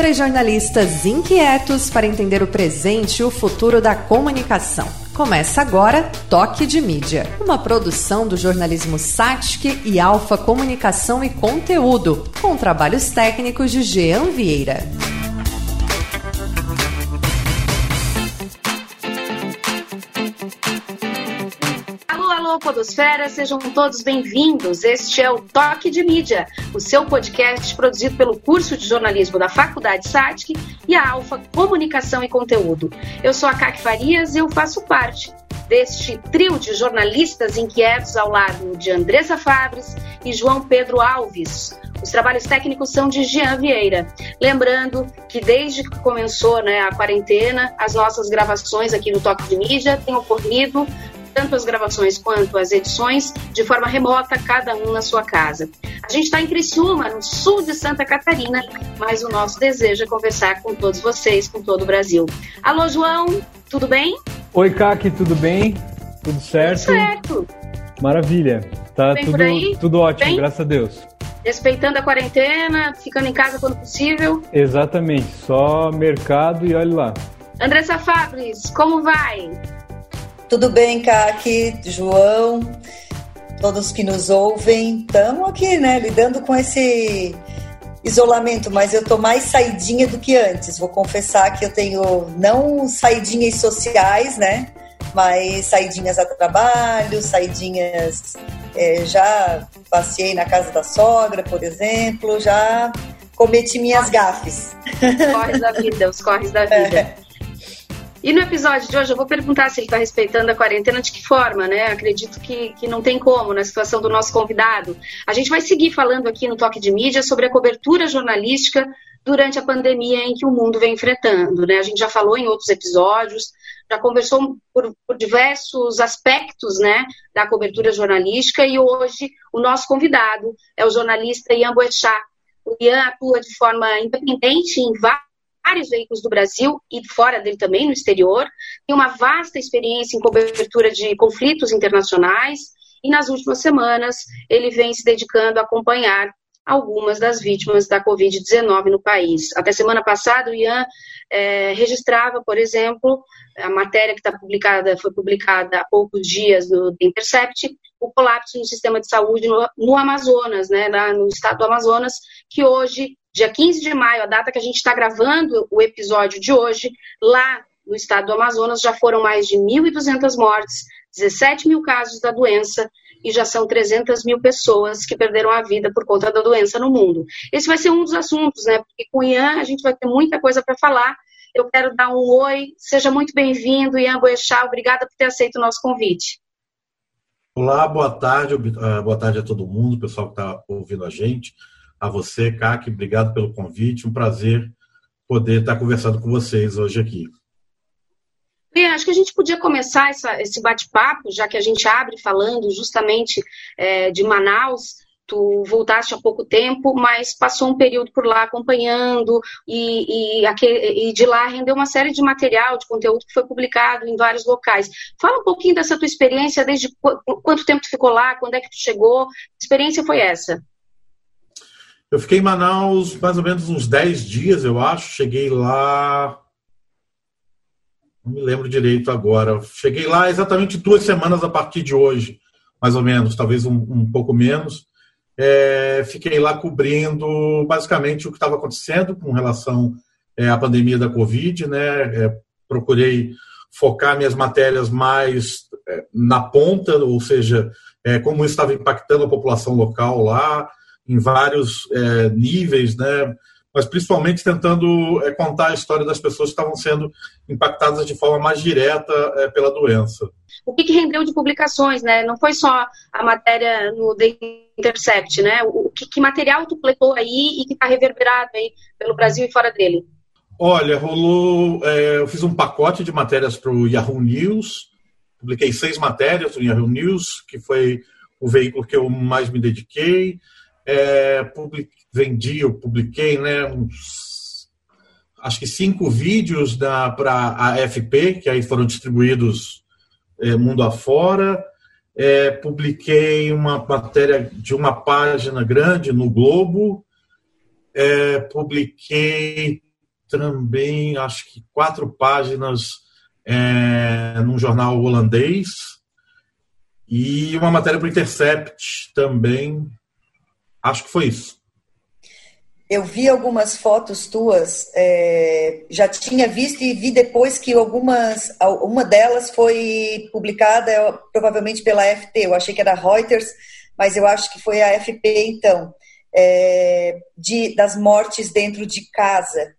Três jornalistas inquietos para entender o presente e o futuro da comunicação. Começa agora Toque de Mídia, uma produção do jornalismo Satic e Alfa Comunicação e Conteúdo, com trabalhos técnicos de Jean Vieira. Podosfera, sejam todos bem-vindos. Este é o Toque de Mídia, o seu podcast produzido pelo curso de jornalismo da Faculdade SATIC e a Alfa Comunicação e Conteúdo. Eu sou a Caque Farias e eu faço parte deste trio de jornalistas inquietos ao lado de Andressa Fabres e João Pedro Alves. Os trabalhos técnicos são de Jean Vieira. Lembrando que desde que começou né, a quarentena, as nossas gravações aqui no Toque de Mídia têm ocorrido tanto as gravações quanto as edições, de forma remota, cada um na sua casa. A gente está em Criciúma, no sul de Santa Catarina, mas o nosso desejo é conversar com todos vocês, com todo o Brasil. Alô, João, tudo bem? Oi, Kaki, tudo bem? Tudo certo? Tudo certo. Maravilha. Tá tudo, tudo ótimo, graças a Deus. Respeitando a quarentena, ficando em casa quando possível. Exatamente, só mercado e olhe lá. Andressa Fabris, como vai? Tudo bem, Kaki, João, todos que nos ouvem. Estamos aqui, né, lidando com esse isolamento, mas eu tô mais saidinha do que antes. Vou confessar que eu tenho não saidinhas sociais, né? Mas saidinhas a trabalho, saidinhas. É, já passei na casa da sogra, por exemplo, já cometi minhas gafes. Corres da vida, os corres da vida. É. E no episódio de hoje eu vou perguntar se ele está respeitando a quarentena, de que forma, né? Acredito que, que não tem como na situação do nosso convidado. A gente vai seguir falando aqui no Toque de Mídia sobre a cobertura jornalística durante a pandemia em que o mundo vem enfrentando, né? A gente já falou em outros episódios, já conversou por, por diversos aspectos, né, da cobertura jornalística e hoje o nosso convidado é o jornalista Ian Boechat. O Ian atua de forma independente em vários vários veículos do Brasil e fora dele também, no exterior, tem uma vasta experiência em cobertura de conflitos internacionais e nas últimas semanas ele vem se dedicando a acompanhar algumas das vítimas da Covid-19 no país. Até semana passada, o Ian é, registrava, por exemplo, a matéria que está publicada, foi publicada há poucos dias no Intercept, o colapso no sistema de saúde no, no Amazonas, né, no estado do Amazonas, que hoje dia 15 de maio, a data que a gente está gravando o episódio de hoje, lá no estado do Amazonas já foram mais de 1.200 mortes, 17 mil casos da doença e já são 300 mil pessoas que perderam a vida por conta da doença no mundo. Esse vai ser um dos assuntos, né? Porque com o Ian a gente vai ter muita coisa para falar. Eu quero dar um oi, seja muito bem-vindo, Ian Boechat, obrigada por ter aceito o nosso convite. Olá, boa tarde, ah, boa tarde a todo mundo, pessoal que está ouvindo a gente a você, CAC, obrigado pelo convite. Um prazer poder estar conversando com vocês hoje aqui. Bem, acho que a gente podia começar essa, esse bate-papo, já que a gente abre falando justamente é, de Manaus. Tu voltaste há pouco tempo, mas passou um período por lá acompanhando e, e, e, de lá rendeu uma série de material, de conteúdo que foi publicado em vários locais. Fala um pouquinho dessa tua experiência, desde quanto tempo tu ficou lá, quando é que tu chegou, que experiência foi essa? Eu fiquei em Manaus mais ou menos uns 10 dias, eu acho. Cheguei lá. Não me lembro direito agora. Cheguei lá exatamente duas semanas a partir de hoje, mais ou menos, talvez um, um pouco menos. É, fiquei lá cobrindo basicamente o que estava acontecendo com relação é, à pandemia da Covid, né? É, procurei focar minhas matérias mais é, na ponta, ou seja, é, como isso estava impactando a população local lá, em vários níveis, né? Mas principalmente tentando é, contar a história das pessoas que estavam sendo impactadas de forma mais direta é, pela doença. O que, que, rendeu de publicações, né? Não foi só a matéria no The Intercept, né? O que, que material tu coletou aí e que está reverberado aí pelo Brasil e fora dele? Olha, rolou. É, eu fiz um pacote de matérias para o Yahoo News, publiquei seis matérias no Yahoo News, que foi o veículo que eu mais me dediquei é, public, vendi, eu publiquei né, uns, acho que cinco vídeos para a FP, que aí foram distribuídos é, mundo afora. É, publiquei uma matéria de uma página grande no Globo. É, publiquei também, acho que quatro páginas é, num jornal holandês e uma matéria para o Intercept também. Acho que foi isso. Eu vi algumas fotos tuas, é, já tinha visto e vi depois que algumas, uma delas foi publicada provavelmente pela FT. Eu achei que era Reuters, mas eu acho que foi a FP então, é, de, das mortes dentro de casa.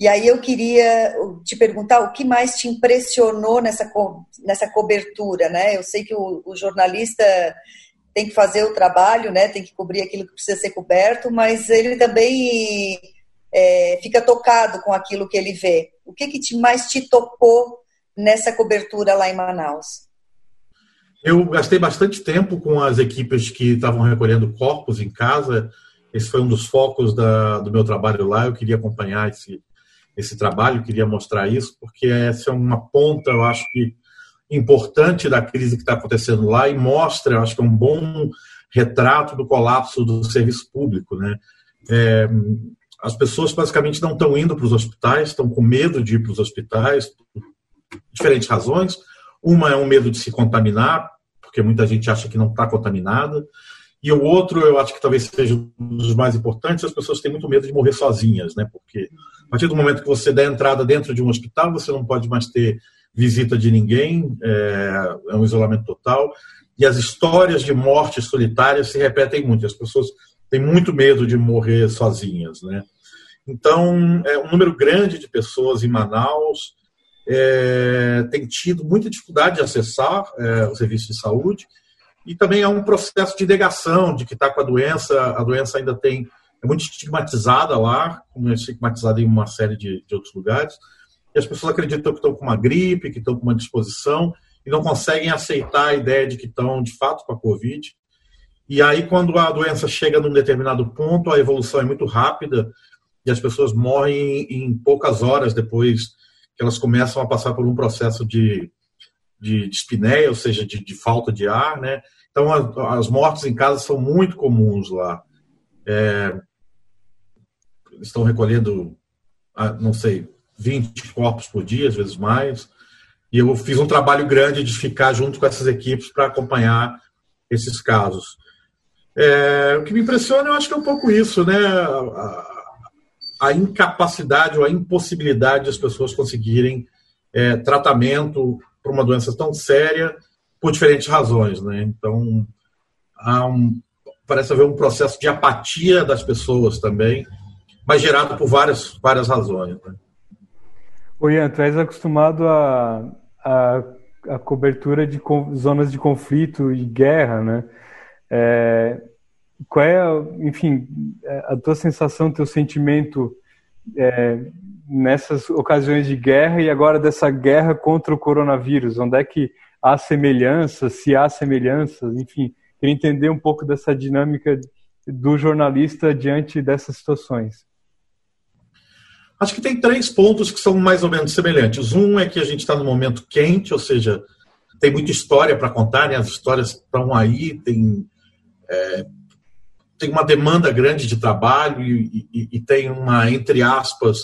E aí eu queria te perguntar o que mais te impressionou nessa, nessa cobertura, né? Eu sei que o, o jornalista tem que fazer o trabalho, né? Tem que cobrir aquilo que precisa ser coberto, mas ele também é, fica tocado com aquilo que ele vê. O que, que te, mais te tocou nessa cobertura lá em Manaus? Eu gastei bastante tempo com as equipes que estavam recolhendo corpos em casa. Esse foi um dos focos da, do meu trabalho lá. Eu queria acompanhar esse, esse trabalho, queria mostrar isso, porque essa é uma ponta, eu acho que importante da crise que está acontecendo lá e mostra, acho que é um bom retrato do colapso do serviço público, né? É, as pessoas basicamente não estão indo para os hospitais, estão com medo de ir para os hospitais, por diferentes razões. Uma é um medo de se contaminar, porque muita gente acha que não está contaminada. E o outro, eu acho que talvez seja um dos mais importantes, as pessoas têm muito medo de morrer sozinhas, né? Porque a partir do momento que você dá entrada dentro de um hospital, você não pode mais ter visita de ninguém, é, é um isolamento total. E as histórias de mortes solitárias se repetem muito. As pessoas têm muito medo de morrer sozinhas, né? Então, é, um número grande de pessoas em Manaus é, tem tido muita dificuldade de acessar é, o serviço de saúde e também é um processo de negação de que está com a doença. A doença ainda tem é muito estigmatizada lá, como é estigmatizada em uma série de, de outros lugares e as pessoas acreditam que estão com uma gripe, que estão com uma disposição, e não conseguem aceitar a ideia de que estão, de fato, com a Covid. E aí, quando a doença chega num determinado ponto, a evolução é muito rápida e as pessoas morrem em poucas horas depois que elas começam a passar por um processo de, de, de espinéia, ou seja, de, de, falta de ar, né? Então, as mortes em casa são muito comuns lá. É, estão recolhendo, ah, não sei, 20 corpos por dia, às vezes mais. E eu fiz um trabalho grande de ficar junto com essas equipes para acompanhar esses casos. É, o que me impressiona, eu acho que é um pouco isso, né? A, a incapacidade ou a impossibilidade das pessoas conseguirem é, tratamento para uma doença tão séria por diferentes razões, né? Então, um, parece haver um processo de apatia das pessoas também, mas gerado por várias, várias razões. Né? O Ian, tu és acostumado a, a, a cobertura de zonas de conflito e guerra, né? É, qual é, enfim, é, a tua sensação, teu sentimento é, nessas ocasiões de guerra e agora dessa guerra contra o coronavírus? Onde é que há semelhanças, se há semelhanças, enfim, queria entender um pouco dessa dinâmica do jornalista diante dessas situações. Acho que tem três pontos que são mais ou menos semelhantes. Um é que a gente está no momento quente, ou seja, tem muita história para contar, né? as histórias estão aí, tem, é, tem uma demanda grande de trabalho e, e, e, tem uma, entre aspas,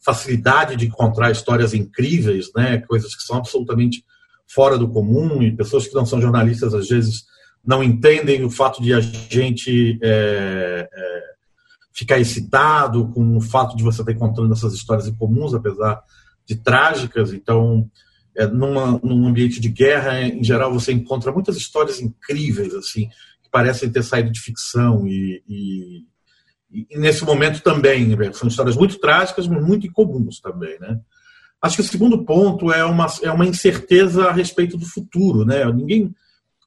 facilidade de encontrar histórias incríveis, né? coisas que são absolutamente fora do comum e pessoas que não são jornalistas às vezes não entendem o fato de a gente é, é, ficar excitado com o fato de você estar encontrando essas histórias incomuns, apesar de trágicas. Então, é, numa, num ambiente de guerra, em geral, você encontra muitas histórias incríveis, assim, que parecem ter saído de ficção. E, e, e nesse momento também, né, são histórias muito trágicas, mas muito incomuns também, né? Acho que o segundo ponto é uma, é uma incerteza a respeito do futuro, né? Ninguém,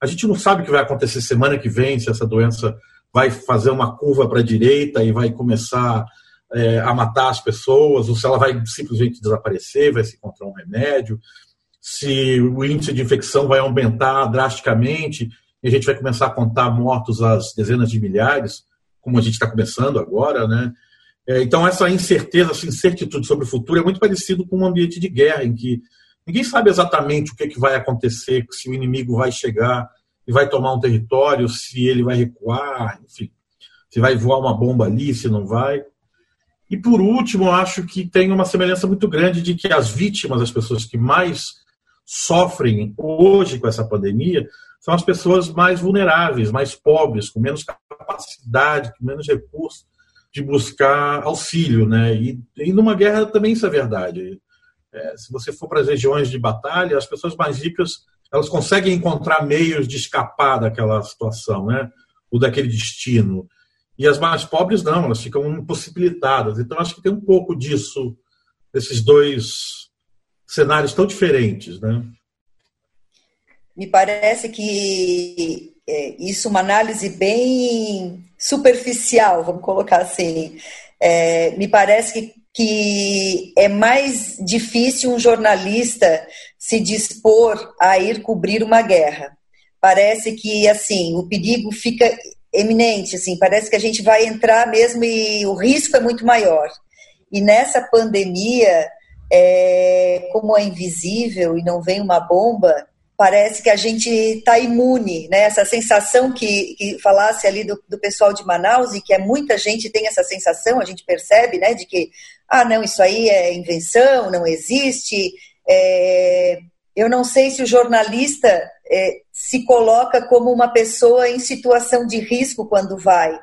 a gente não sabe o que vai acontecer semana que vem, se essa doença vai fazer uma curva para a direita e vai começar é, a matar as pessoas, ou se ela vai simplesmente desaparecer, vai se encontrar um remédio, se o índice de infecção vai aumentar drasticamente e a gente vai começar a contar mortos às dezenas de milhares, como a gente está começando agora, né? É, então, essa incerteza, essa incertitude sobre o futuro é muito parecido com um ambiente de guerra, em que ninguém sabe exatamente o que, é que vai acontecer, se o inimigo vai chegar, e vai tomar um território, se ele vai recuar, enfim, se vai voar uma bomba ali, se não vai. E por último, acho que tem uma semelhança muito grande de que as vítimas, as pessoas que mais sofrem hoje com essa pandemia, são as pessoas mais vulneráveis, mais pobres, com menos capacidade, com menos recursos de buscar auxílio, né? E, e numa guerra também isso é verdade. É, se você for para as regiões de batalha, as pessoas mais ricas elas conseguem encontrar meios de escapar daquela situação, né? Ou daquele destino. E as mais pobres não, elas ficam impossibilitadas. Então acho que tem um pouco disso, desses dois cenários tão diferentes, né? Me parece que é, isso é uma análise bem superficial, vamos colocar assim. É, me parece que, que é mais difícil um jornalista se dispor a ir cobrir uma guerra. Parece que assim o perigo fica eminente, assim, parece que a gente vai entrar mesmo e o risco é muito maior. E nessa pandemia, é, como é invisível e não vem uma bomba, parece que a gente está imune, né? Essa sensação que, que falasse ali do, do, pessoal de Manaus e que é muita gente tem essa sensação, a gente percebe, né? De que ah, não, isso aí é invenção, não existe. É, eu não sei se o jornalista é, se coloca como uma pessoa em situação de risco quando vai.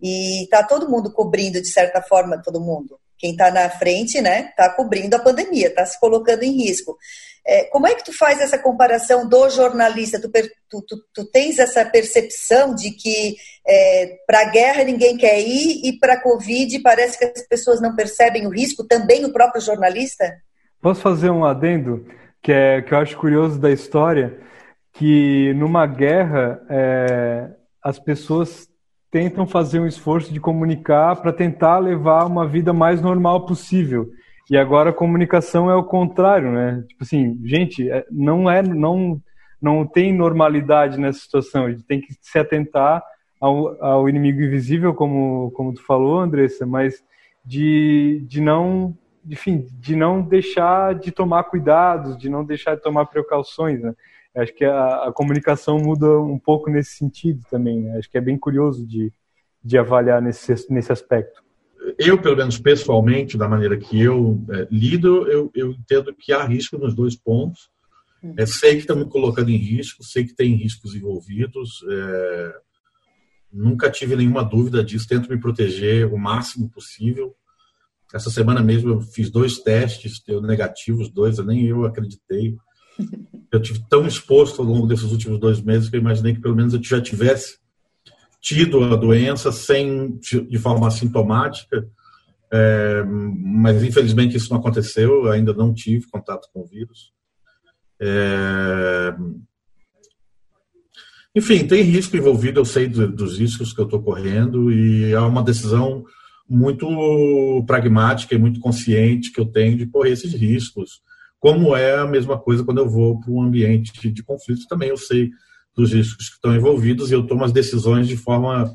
E está todo mundo cobrindo, de certa forma, todo mundo. Quem está na frente, né, está cobrindo a pandemia, está se colocando em risco. É, como é que tu faz essa comparação do jornalista? Tu, tu, tu, tu tens essa percepção de que é, para a guerra ninguém quer ir e para a Covid parece que as pessoas não percebem o risco, também o próprio jornalista? Posso fazer um adendo? que, é, que eu acho curioso da história, que numa guerra é, as pessoas tentam fazer um esforço de comunicar para tentar levar uma vida mais normal possível. E agora a comunicação é o contrário, né? Tipo assim, gente, é, não é, não, não tem normalidade nessa situação. A gente tem que se atentar ao, ao inimigo invisível, como, como tu falou, Andressa, mas de, de não enfim, de não deixar de tomar cuidados, de não deixar de tomar precauções, né? Acho que a, a comunicação muda um pouco nesse sentido também. Né? Acho que é bem curioso de, de avaliar nesse, nesse aspecto. Eu, pelo menos pessoalmente, da maneira que eu é, lido, eu, eu entendo que há risco nos dois pontos. É, sei que estão me colocando em risco, sei que tem riscos envolvidos. É, nunca tive nenhuma dúvida disso. Tento me proteger o máximo possível. Essa semana mesmo eu fiz dois testes, deu negativos, dois, nem eu acreditei. Eu tive tão exposto ao longo desses últimos dois meses que eu imaginei que pelo menos eu já tivesse tido a doença sem de forma assintomática, é, mas infelizmente isso não aconteceu. Eu ainda não tive contato com o vírus. É, enfim, tem risco envolvido. Eu sei dos riscos que eu estou correndo e é uma decisão muito pragmática e muito consciente que eu tenho de correr esses riscos. Como é a mesma coisa quando eu vou para um ambiente de conflito, também eu sei dos riscos que estão envolvidos e eu tomo as decisões de forma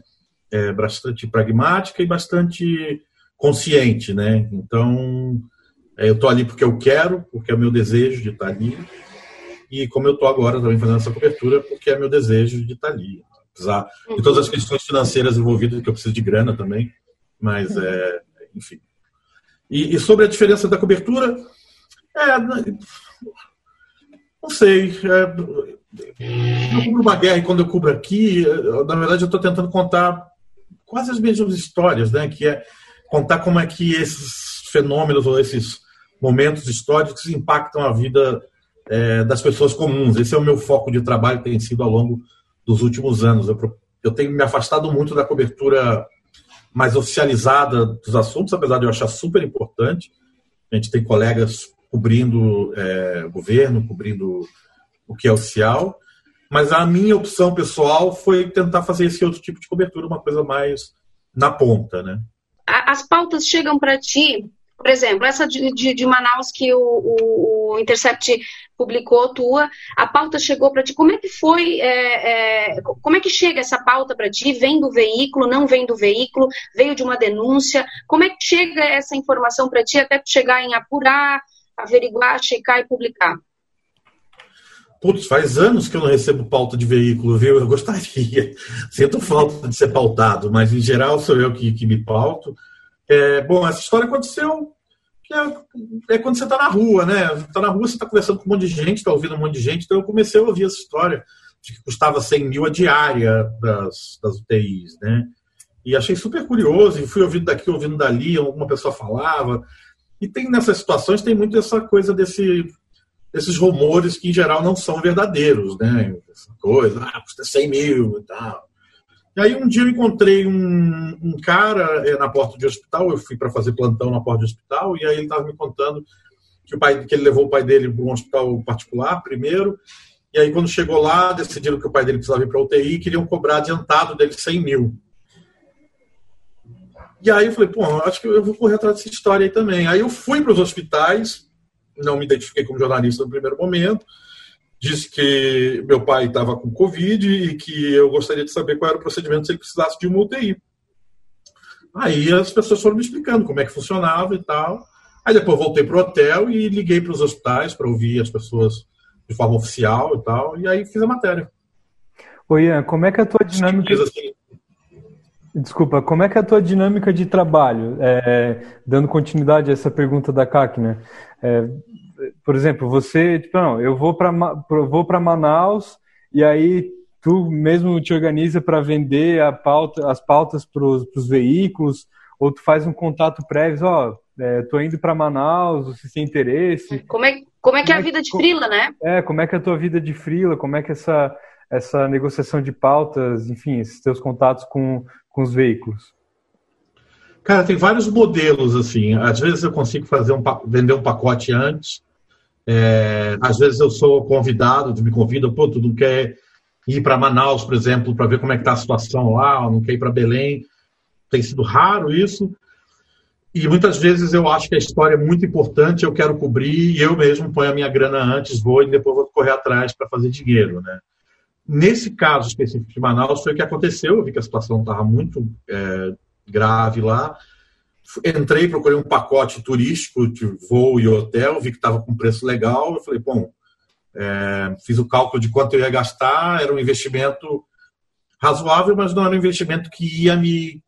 é, bastante pragmática e bastante consciente, né? Então, é, eu estou ali porque eu quero, porque é o meu desejo de estar ali, e como eu estou agora também fazendo essa cobertura, porque é meu desejo de estar ali. Apesar de todas as questões financeiras envolvidas, que eu preciso de grana também, mas, é, enfim. E, e, sobre a diferença da cobertura, é, não sei. É, eu cubro uma guerra e quando eu cubro aqui, na verdade eu estou tentando contar quase as mesmas histórias, né? Que é contar como é que esses fenômenos ou esses momentos históricos impactam a vida é, das pessoas comuns. Esse é o meu foco de trabalho, tem sido ao longo dos últimos anos. Eu, eu tenho me afastado muito da cobertura mais oficializada dos assuntos, apesar de eu achar super importante. A gente tem colegas cobrindo é, governo, cobrindo o que é oficial, mas a minha opção pessoal foi tentar fazer esse outro tipo de cobertura, uma coisa mais na ponta, né? As pautas chegam para ti por exemplo, essa de, de, de Manaus que o, o, o, Intercept publicou, tua, a pauta chegou para ti. Como é que foi? É, é, como é que chega essa pauta para ti? Vem do veículo, não vem do veículo? Veio de uma denúncia? Como é que chega essa informação para ti até chegar em apurar, averiguar, checar e publicar? Putz, faz anos que eu não recebo pauta de veículo, viu? Eu gostaria. Sinto falta de ser pautado, mas em geral sou eu que, que me pauto. É, bom, essa história aconteceu é, é, quando você está na rua, né? Está na rua, você está conversando com um monte de gente, está ouvindo um monte de gente. Então eu comecei a ouvir essa história de que custava 100 mil a diária das, das UTIs, né? E achei super curioso, e fui ouvindo daqui, ouvindo dali, alguma pessoa falava. E tem nessas situações, tem muito essa coisa desse, desses rumores que, em geral, não são verdadeiros, né? Essa coisa, ah, custa 100 mil e tal. E aí um dia eu encontrei um, um cara é, na porta de hospital, eu fui para fazer plantão na porta de hospital, e aí ele estava me contando que, o pai, que ele levou o pai dele para um hospital particular primeiro, e aí quando chegou lá, decidiram que o pai dele precisava ir para UTI e queriam cobrar adiantado dele 100 mil. E aí eu falei, pô, acho que eu vou correr atrás dessa história aí também. Aí eu fui para os hospitais, não me identifiquei como jornalista no primeiro momento, disse que meu pai estava com Covid e que eu gostaria de saber qual era o procedimento se ele precisasse de uma UTI. Aí as pessoas foram me explicando como é que funcionava e tal. Aí depois voltei para o hotel e liguei para os hospitais para ouvir as pessoas de forma oficial e tal. E aí fiz a matéria. Oi, Ian, como é que é a tua dinâmica... Assim, Desculpa, como é que é a tua dinâmica de trabalho? É, dando continuidade a essa pergunta da CAC, né? É, por exemplo, você, tipo, não, eu vou para vou para Manaus e aí tu mesmo te organiza para vender a pauta, as pautas para os veículos, ou tu faz um contato prévio, ó, é, tô indo para Manaus, você tem interesse. Como é, como é que é a vida de frila, né? É, como é que é a tua vida de frila, como é que é essa essa negociação de pautas, enfim, esses teus contatos com, com os veículos? Cara, tem vários modelos assim. Às vezes eu consigo fazer um vender um pacote antes. É, às vezes eu sou convidado, me convidam, pô, tu não quer ir para Manaus, por exemplo, para ver como é que está a situação lá, ou não quer ir para Belém. Tem sido raro isso. E muitas vezes eu acho que a história é muito importante, eu quero cobrir e eu mesmo ponho a minha grana antes, vou e depois vou correr atrás para fazer dinheiro, né? Nesse caso específico de Manaus, foi o que aconteceu. Eu vi que a situação estava muito é, grave lá. Entrei, procurei um pacote turístico de voo e hotel, vi que estava com preço legal. Eu falei, bom, é, fiz o cálculo de quanto eu ia gastar. Era um investimento razoável, mas não era um investimento que ia me,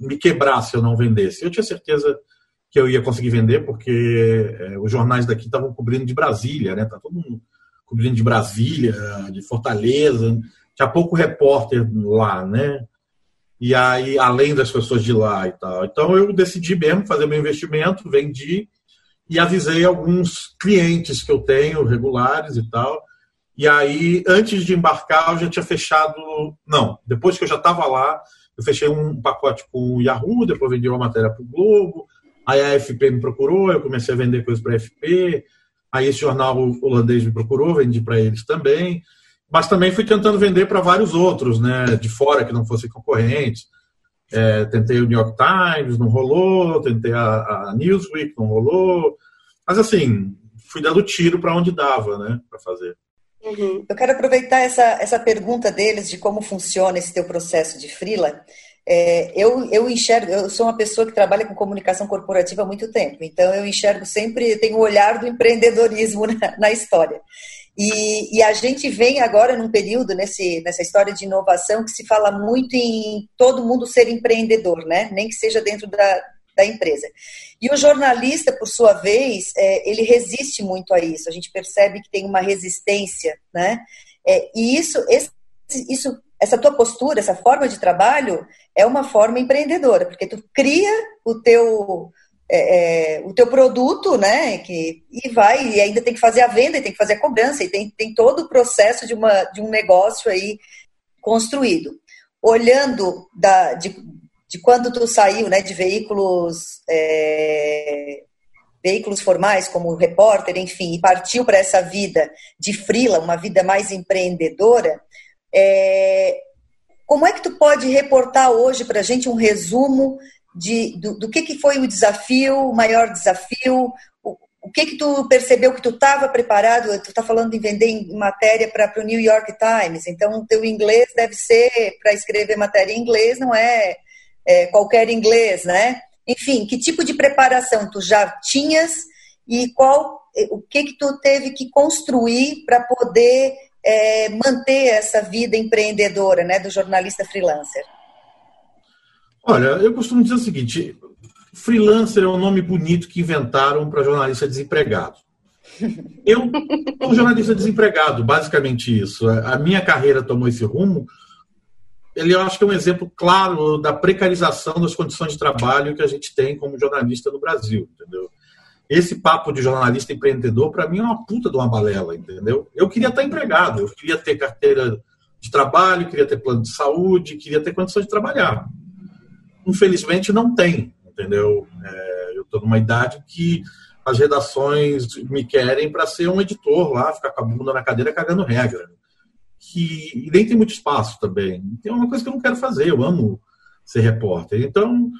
me quebrar se eu não vendesse. Eu tinha certeza que eu ia conseguir vender, porque é, os jornais daqui estavam cobrindo de Brasília, né? Tá todo mundo cobrindo de Brasília, de Fortaleza, tinha pouco repórter lá, né? E aí, além das pessoas de lá e tal. Então, eu decidi mesmo fazer meu investimento, vendi e avisei alguns clientes que eu tenho, regulares e tal. E aí, antes de embarcar, eu já tinha fechado. Não, depois que eu já estava lá, eu fechei um pacote com o Yahoo, depois vendi uma matéria para o Globo. Aí a FP me procurou, eu comecei a vender coisas para a FP. Aí esse jornal holandês me procurou, vendi para eles também. Mas também fui tentando vender para vários outros, né, de fora que não fossem concorrentes. É, tentei o New York Times, não rolou. Tentei a, a Newsweek, não rolou. Mas assim, fui dando tiro para onde dava, né, para fazer. Uhum. Eu quero aproveitar essa, essa pergunta deles de como funciona esse teu processo de freela é, eu, eu enxergo, eu sou uma pessoa que trabalha com comunicação corporativa há muito tempo, então eu enxergo sempre, tenho o olhar do empreendedorismo na, na história. E, e, a gente vem agora num período nesse, nessa história de inovação que se fala muito em todo mundo ser empreendedor, né? Nem que seja dentro da, da empresa. E o jornalista, por sua vez, é, ele resiste muito a isso. A gente percebe que tem uma resistência, né? É, e isso, esse, isso essa tua postura, essa forma de trabalho é uma forma empreendedora, porque tu cria o teu é, é, o teu produto, né, que, e vai, e ainda tem que fazer a venda, e tem que fazer a cobrança, e tem, tem todo o processo de, uma, de um negócio aí construído. Olhando da, de, de quando tu saiu, né, de veículos é, veículos formais, como repórter, enfim, e partiu para essa vida de frila, uma vida mais empreendedora, é, como é que tu pode reportar hoje para a gente um resumo de, do, do, que, que foi o desafio, o maior desafio, o, o que que tu percebeu que tu estava preparado, tu está falando em vender em matéria para o New York Times, então o teu inglês deve ser, para escrever matéria em inglês, não é, é qualquer inglês, né? Enfim, que tipo de preparação tu já tinhas e qual o que que tu teve que construir para poder é, manter essa vida empreendedora né, do jornalista freelancer? Olha, eu costumo dizer o seguinte: freelancer é um nome bonito que inventaram para jornalista desempregado. Eu sou jornalista desempregado, basicamente isso. A minha carreira tomou esse rumo. Ele, eu acho que é um exemplo claro da precarização das condições de trabalho que a gente tem como jornalista no Brasil, entendeu? Esse papo de jornalista empreendedor, para mim, é uma puta de uma balela, entendeu? Eu queria estar empregado, eu queria ter carteira de trabalho, queria ter plano de saúde, queria ter condições de trabalhar. Infelizmente, não tem, entendeu? É, eu estou numa idade que as redações me querem para ser um editor lá, ficar com a bunda na cadeira cagando regra. Que, e nem tem muito espaço também. Então é uma coisa que eu não quero fazer, eu amo ser repórter. Então,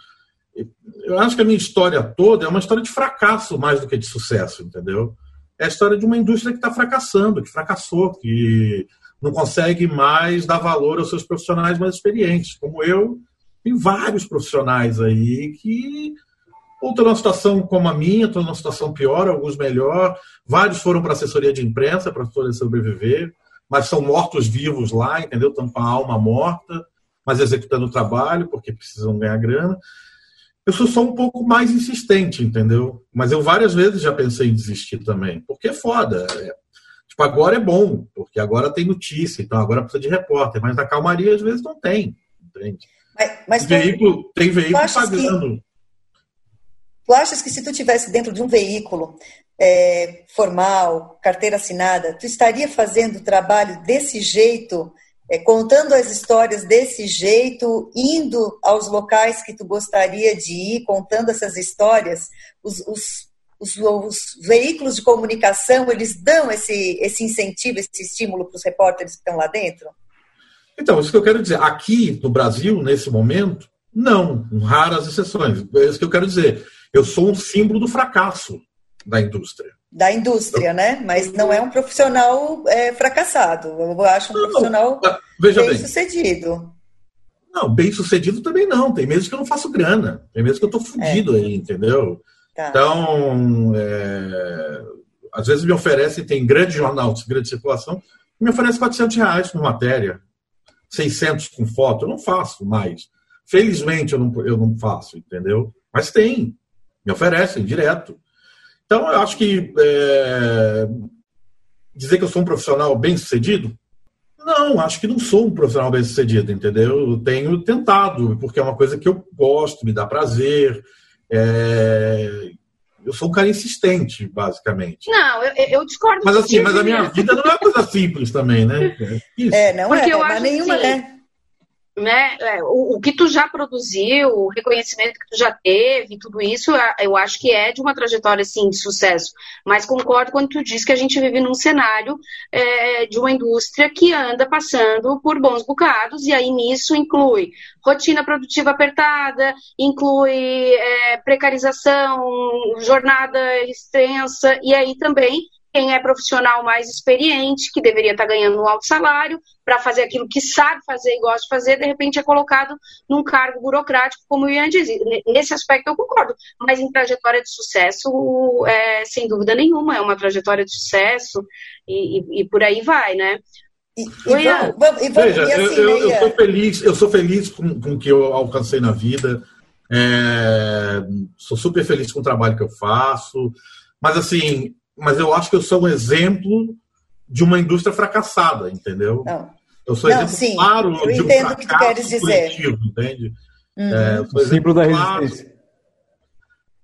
eu acho que a minha história toda é uma história de fracasso mais do que de sucesso, entendeu? É a história de uma indústria que está fracassando, que fracassou, que não consegue mais dar valor aos seus profissionais mais experientes, como eu. Tem vários profissionais aí que ou estão numa situação como a minha, estão numa situação pior, alguns melhor. Vários foram para assessoria de imprensa para poder sobreviver, mas são mortos-vivos lá, entendeu? Estão com a alma morta, mas executando o trabalho porque precisam ganhar grana. Eu sou só um pouco mais insistente, entendeu? Mas eu várias vezes já pensei em desistir também, porque é foda. É, tipo, agora é bom, porque agora tem notícia, então agora precisa de repórter, mas na calmaria às vezes não tem, entende? Mas, mas tem veículo, tem veículo pagando. Que Tu achas que se tu tivesse dentro de um veículo é, formal, carteira assinada, tu estaria fazendo o trabalho desse jeito, é, contando as histórias desse jeito, indo aos locais que tu gostaria de ir, contando essas histórias? Os, os, os, os veículos de comunicação, eles dão esse, esse incentivo, esse estímulo para os repórteres que estão lá dentro? Então, isso que eu quero dizer. Aqui no Brasil, nesse momento, não, raras exceções. É isso que eu quero dizer eu sou um símbolo do fracasso da indústria. Da indústria, né? Mas não é um profissional é, fracassado. Eu acho um não, profissional não, bem, bem, sucedido. Não, bem sucedido também não. Tem meses que eu não faço grana. Tem meses que eu tô fudido é. aí, entendeu? Tá. Então, é, às vezes me oferecem, tem grande jornal de grande circulação, me oferece 400 reais por matéria, 600 com foto. Eu não faço mais. Felizmente eu não, eu não faço, entendeu? Mas tem. Me oferecem direto. Então, eu acho que é, dizer que eu sou um profissional bem sucedido, não, acho que não sou um profissional bem sucedido, entendeu? Eu tenho tentado, porque é uma coisa que eu gosto, me dá prazer. É, eu sou um cara insistente, basicamente. Não, eu, eu discordo. Mas assim, mas a minha vida não é uma coisa simples também, né? Isso. É, não porque é, eu acho nenhuma, assim, né? Né, é, o, o, que tu já produziu, o reconhecimento que tu já teve, tudo isso, eu acho que é de uma trajetória, assim, de sucesso. Mas concordo quando tu diz que a gente vive num cenário é, de uma indústria que anda passando por bons bocados, e aí nisso inclui rotina produtiva apertada, inclui é, precarização, jornada extensa, e aí também quem é profissional mais experiente, que deveria estar ganhando um alto salário, para fazer aquilo que sabe fazer e gosta de fazer, de repente é colocado num cargo burocrático, como o Ian diz. Nesse aspecto eu concordo, mas em trajetória de sucesso, é, sem dúvida nenhuma, é uma trajetória de sucesso e, e, e por aí vai, né? E, e, Ian, vamos, vamos, Veja, assim, eu, eu, eu, sou feliz, eu sou feliz com, com o que eu alcancei na vida. É, sou super feliz com o trabalho que eu faço. Mas assim, mas eu acho que eu sou um exemplo de uma indústria fracassada, entendeu? Não. Eu sou Não, exemplo sim, claro eu de um entendo o que tu queres dizer. coletivo, entende? Uhum. É, o símbolo da resistência.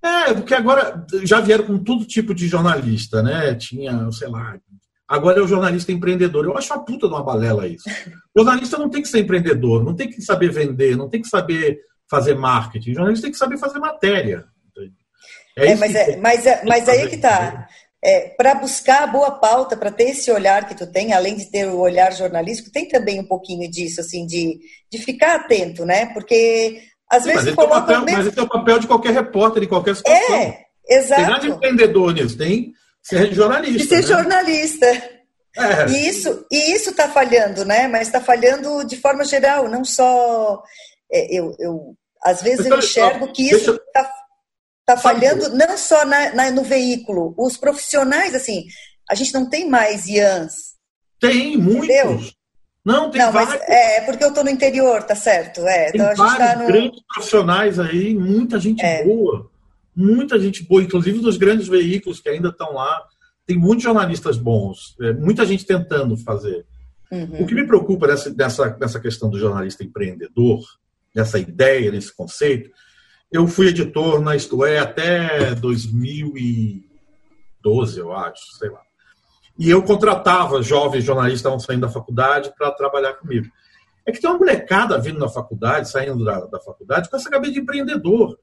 É, porque agora já vieram com todo tipo de jornalista, né? Tinha, sei lá. Agora é o jornalista empreendedor. Eu acho uma puta de uma balela isso. O jornalista não tem que ser empreendedor, não tem que saber vender, não tem que saber fazer marketing. O jornalista tem que saber fazer matéria. É, é mas, é, mas, é, mas aí que tá é, para buscar a boa pauta, para ter esse olhar que tu tem, além de ter o olhar jornalístico, tem também um pouquinho disso, assim, de, de ficar atento, né? Porque às Sim, vezes mas coloca. É papel, mesmo... Mas esse é o papel de qualquer repórter em qualquer situação. É, exato. Tem nada de empreendedor nisso, tem ser jornalista. De ser né? jornalista. É. E isso e isso está falhando, né? Mas está falhando de forma geral, não só. É, eu, eu às vezes eu enxergo que isso está Está falhando não só na, na, no veículo, os profissionais, assim, a gente não tem mais IANs. Tem, muitos. Entendeu? Não, tem Não, vários. mas é porque eu estou no interior, tá certo? É, Tem então a gente vários tá no. grandes profissionais aí, muita gente É. boa. Muita gente boa, inclusive dos grandes veículos que ainda estão lá. Tem muitos jornalistas bons, é, muita gente tentando fazer. Uhum. O que me preocupa nessa, nessa, nessa questão do jornalista empreendedor, nessa ideia, nesse conceito, eu fui editor na Isto É até 2012, eu acho, sei lá. E eu contratava jovens jornalistas que estavam saindo da faculdade para trabalhar comigo. É que tem uma molecada vindo na faculdade, saindo da, da faculdade, com essa cabeça de empreendedor,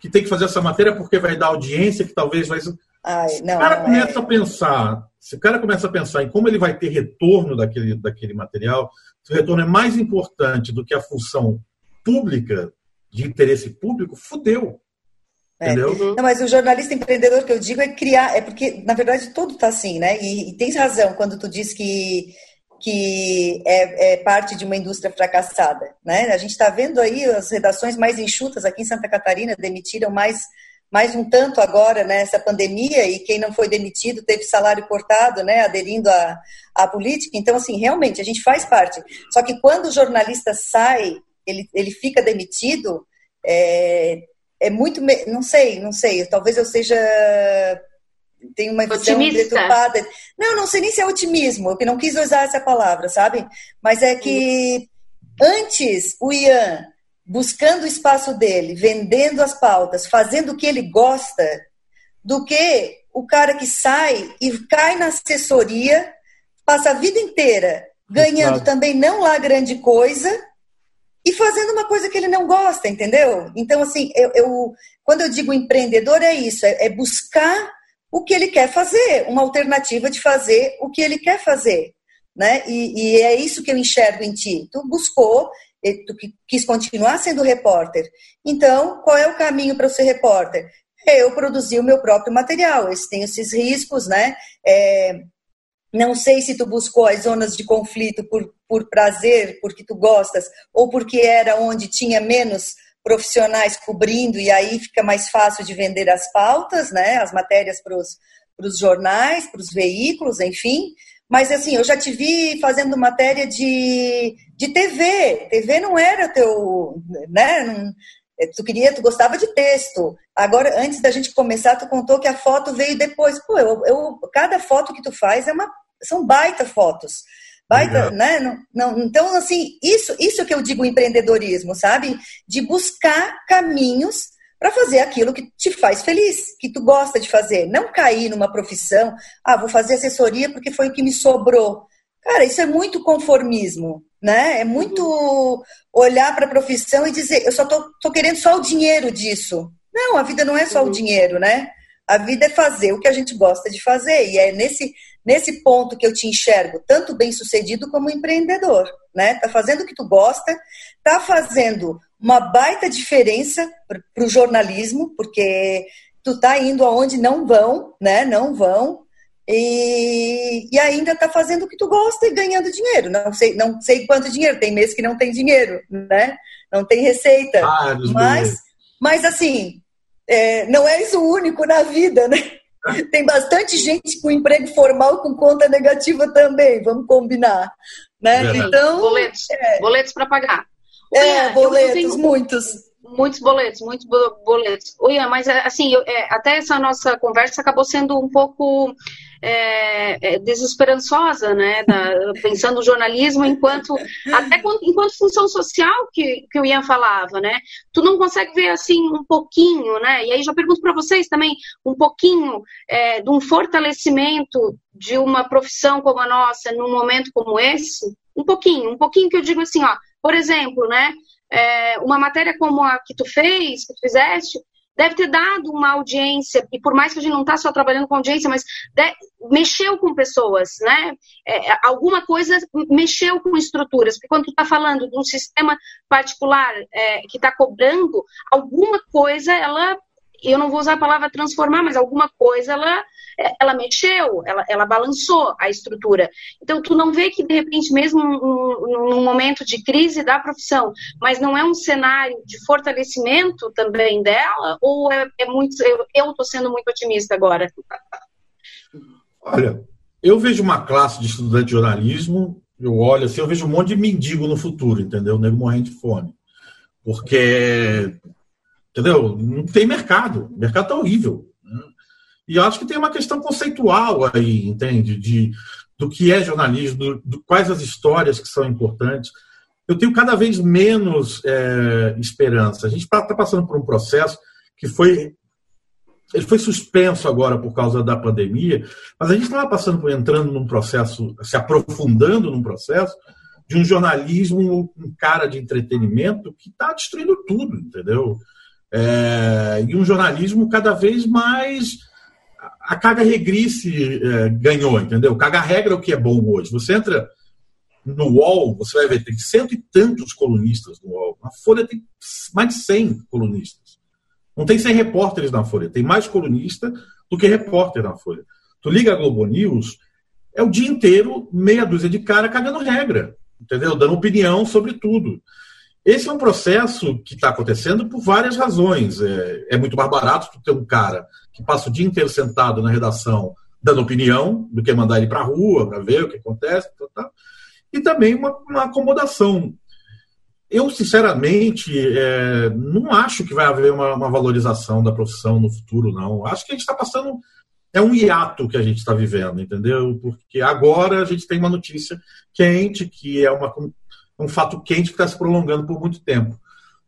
que tem que fazer essa matéria porque vai dar audiência, que talvez vai. Ai, Se não, o cara não, começa é. a pensar, se o cara começa a pensar em como ele vai ter retorno daquele, daquele material, se o retorno é mais importante do que a função pública, de interesse público, fudeu. É. Entendeu? Não, mas o jornalista empreendedor que eu digo é criar, é porque, na verdade, tudo está assim, né? E, e tens razão quando tu diz que, que é, é parte de uma indústria fracassada, né? A gente está vendo aí as redações mais enxutas aqui em Santa Catarina demitiram mais, mais um tanto agora nessa pandemia e quem não foi demitido teve salário cortado, né? Aderindo à, à política. Então, assim, realmente, a gente faz parte. Só que quando o jornalista sai, ele, ele fica demitido, é, é muito, me- não sei, não sei, talvez eu seja tenho uma visão Otimista. deturpada. Não, não sei nem se é otimismo, eu não quis usar essa palavra, sabe? Mas é que antes o Ian buscando o espaço dele, vendendo as pautas, fazendo o que ele gosta, do que o cara que sai e cai na assessoria, passa a vida inteira ganhando Claro. também não lá grande coisa e fazendo uma coisa que ele não gosta, entendeu? Então, assim, eu, eu- quando eu digo empreendedor, é isso, é, é buscar o que ele quer fazer, uma alternativa de fazer o que ele quer fazer, né? E, e é isso que eu enxergo em ti. Tu buscou, tu qui- quis continuar sendo repórter. Então, qual é o caminho para ser repórter? Eu produzir o meu próprio material. Esse tem esses riscos, né? É, não sei se tu buscou as zonas de conflito por, por prazer, porque tu gostas, ou porque era onde tinha menos profissionais cobrindo e aí fica mais fácil de vender as pautas, né, as matérias para os jornais, para os veículos, enfim. Mas assim, eu já te vi fazendo matéria de, de TV. TV não era teu, né? Não, tu queria, tu gostava de texto. Agora, antes da gente começar, tu contou que a foto veio depois. Pô, eu, eu cada foto que tu faz é uma, são baita fotos. Baita, Legal. né? Não, não, então, assim, isso, isso que eu digo empreendedorismo, sabe? De buscar caminhos para fazer aquilo que te faz feliz, que tu gosta de fazer. Não cair numa profissão, ah, vou fazer assessoria porque foi o que me sobrou. Cara, isso é muito conformismo, né? É muito olhar para a profissão e dizer, eu só tô, tô querendo só o dinheiro disso. Não, a vida não é só o dinheiro, né? A vida é fazer o que a gente gosta de fazer. E é nesse, nesse ponto que eu te enxergo, tanto bem sucedido como empreendedor, né? Tá fazendo o que tu gosta, tá fazendo uma baita diferença para o jornalismo, porque tu tá indo aonde não vão, né? Não vão. E, e ainda tá fazendo o que tu gosta e ganhando dinheiro. Não sei, não sei quanto dinheiro, tem mês que não tem dinheiro, né? Não tem receita. Vários Mas, bilhetes. mas assim, é, não és o único na vida, né? Tem bastante gente com emprego formal com conta negativa também, vamos combinar. Né? Verdade. Então, boletos, boletos para pagar. é, boletos, tenho muitos. Muitos boletos, muitos bo- boletos. Ian, mas assim, eu- é, até essa nossa conversa acabou sendo um pouco é, é, desesperançosa, né? da- pensando no jornalismo enquanto até quan- enquanto função social que, que o Ian falava, né? Tu não consegue ver assim um pouquinho, né? E aí já pergunto para vocês também um pouquinho é, de um fortalecimento de uma profissão como a nossa num momento como esse, um pouquinho, um pouquinho que eu digo assim, ó, por exemplo, né? é, uma matéria como a que tu fez, que tu fizeste, deve ter dado uma audiência, e por mais que a gente não está só trabalhando com audiência, mas mexeu com pessoas, né? É, alguma coisa mexeu com estruturas, porque quando tu está falando de um sistema particular é, que está cobrando, alguma coisa ela, eu não vou usar a palavra transformar, mas alguma coisa ela, é, ela mexeu, ela, ela balançou a estrutura. Então, tu não vê que, de repente, mesmo num, num momento de crise da profissão, mas não é um cenário de fortalecimento também dela? Ou é, é muito. Eu estou sendo muito otimista agora? Olha, eu vejo uma classe de estudante de jornalismo eu olho assim, eu vejo um monte de mendigo no futuro, entendeu? Nego morrendo de fome. Porque, entendeu? Não tem mercado. O mercado tá horrível. Né? E acho que tem uma questão conceitual aí, entende? De, do que é jornalismo, do, do quais as histórias que são importantes. Eu tenho cada vez menos é, esperança. A gente está tá passando por um processo que foi ele foi suspenso agora por causa da pandemia, mas a gente estava passando por entrando num processo, se aprofundando num processo de um jornalismo um cara de entretenimento que está destruindo tudo, entendeu? É, e um jornalismo cada vez mais a caga regrisse é, ganhou, entendeu? Caga regra é o que é bom hoje. Você entra no UOL, você vai ver, tem cento e tantos colunistas no UOL. A Folha tem mais de 100 colunistas. Não tem 100 repórteres na Folha, tem mais colunista do que repórter na Folha. Tu liga a Globo News, é o dia inteiro meia dúzia de cara cagando regra, entendeu? Dando opinião sobre tudo. Esse é um processo que está acontecendo por várias razões. É, é, muito mais barato tu ter um cara que passa o dia inteiro sentado na redação dando opinião do que mandar ele para a rua para ver o que acontece. Tal, tal. E também uma, uma acomodação. Eu, sinceramente, é, não acho que vai haver uma, uma, valorização da profissão no futuro, não. Acho que a gente está passando. É um hiato que a gente está vivendo, entendeu? Porque agora a gente tem uma notícia quente, que é uma, um fato quente que está se prolongando por muito tempo.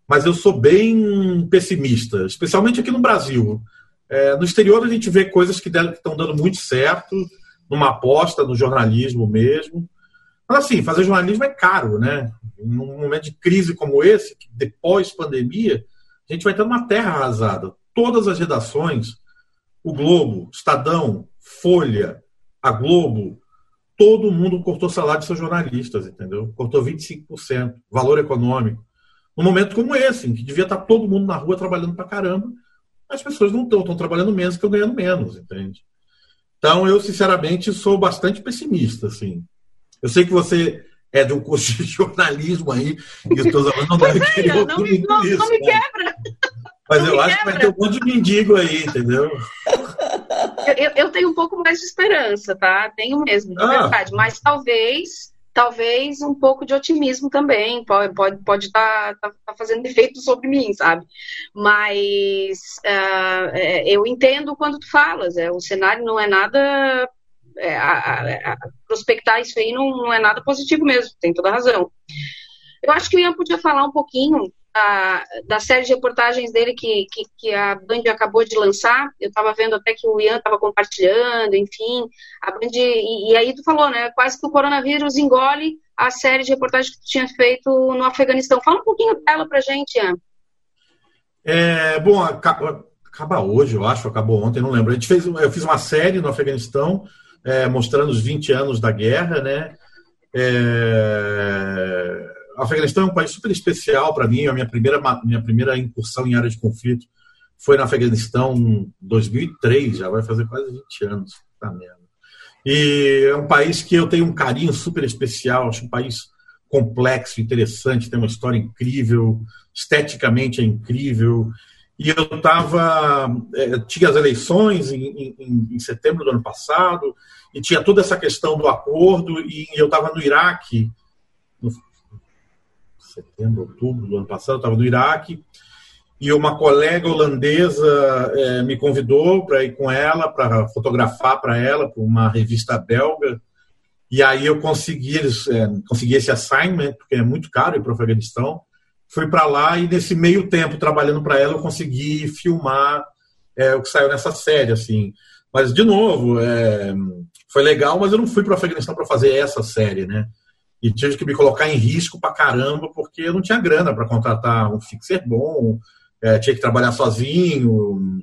Mas eu sou bem pessimista, especialmente aqui no Brasil. É, no exterior a gente vê coisas que estão dando muito certo, numa aposta no jornalismo mesmo. Mas assim, fazer jornalismo é caro, né? Num momento de crise como esse, depois pandemia, a gente vai estar numa terra arrasada. Todas as redações, o Globo, Estadão, Folha, a Globo, todo mundo cortou salário de seus jornalistas, entendeu? Cortou 25%, valor econômico. Num momento como esse, em que devia estar todo mundo na rua trabalhando pra caramba, as pessoas não estão, estão trabalhando menos que eu ganhando menos, entende? Então, eu, sinceramente, sou bastante pessimista, assim. Eu sei que você é de um curso de jornalismo aí, e os teus alunos não devem é, querer não, me, não, isso, não me quebra. Mas não eu acho quebra. que vai ter um monte de mendigo aí, entendeu? Eu, eu, tenho um pouco mais de esperança, tá? Tenho mesmo, de ah. verdade. Mas talvez, talvez um pouco de otimismo também. Pode estar pode, pode tá, tá, tá fazendo efeito sobre mim, sabe? Mas uh, eu entendo quando tu falas. É, o cenário não é nada é, a, a, prospectar isso aí não, não, é nada positivo mesmo, tem toda razão. Eu acho que o Ian podia falar um pouquinho da, da série de reportagens dele que, que, que a Band acabou de lançar. Eu estava vendo até que o Ian estava compartilhando, enfim. A Band, e, e, aí tu falou, né? Quase que o coronavírus engole a série de reportagens que tu tinha feito no Afeganistão. Fala um pouquinho dela pra gente, Ian. É, bom, acaba, acaba hoje, eu acho, acabou ontem, não lembro. A gente fez, eu fiz uma série no Afeganistão é, mostrando os 20 anos da guerra, né? É... O Afeganistão é um país super especial para mim. A minha primeira, minha primeira incursão em área de conflito foi no Afeganistão em 2003, já vai fazer quase 20 anos. Tá. E é um país que eu tenho um carinho super especial. Acho um país complexo, interessante, tem uma história incrível, esteticamente é incrível. E eu estava. É, tinha as eleições em, em, em, setembro do ano passado, e tinha toda essa questão do acordo, e eu estava no Iraque, setembro, outubro do ano passado, estava no Iraque, e uma colega holandesa é, me convidou para ir com ela, para fotografar para ela, para uma revista belga. E aí eu consegui, eles, é, consegui esse assignment, porque é muito caro ir para o Afeganistão fui para lá e nesse meio tempo trabalhando para ela eu consegui filmar é, o que saiu nessa série assim mas de novo é, foi legal mas eu não fui para o Afeganistão para fazer essa série né e tive que me colocar em risco para caramba porque eu não tinha grana para contratar um fixer bom é, tinha que trabalhar sozinho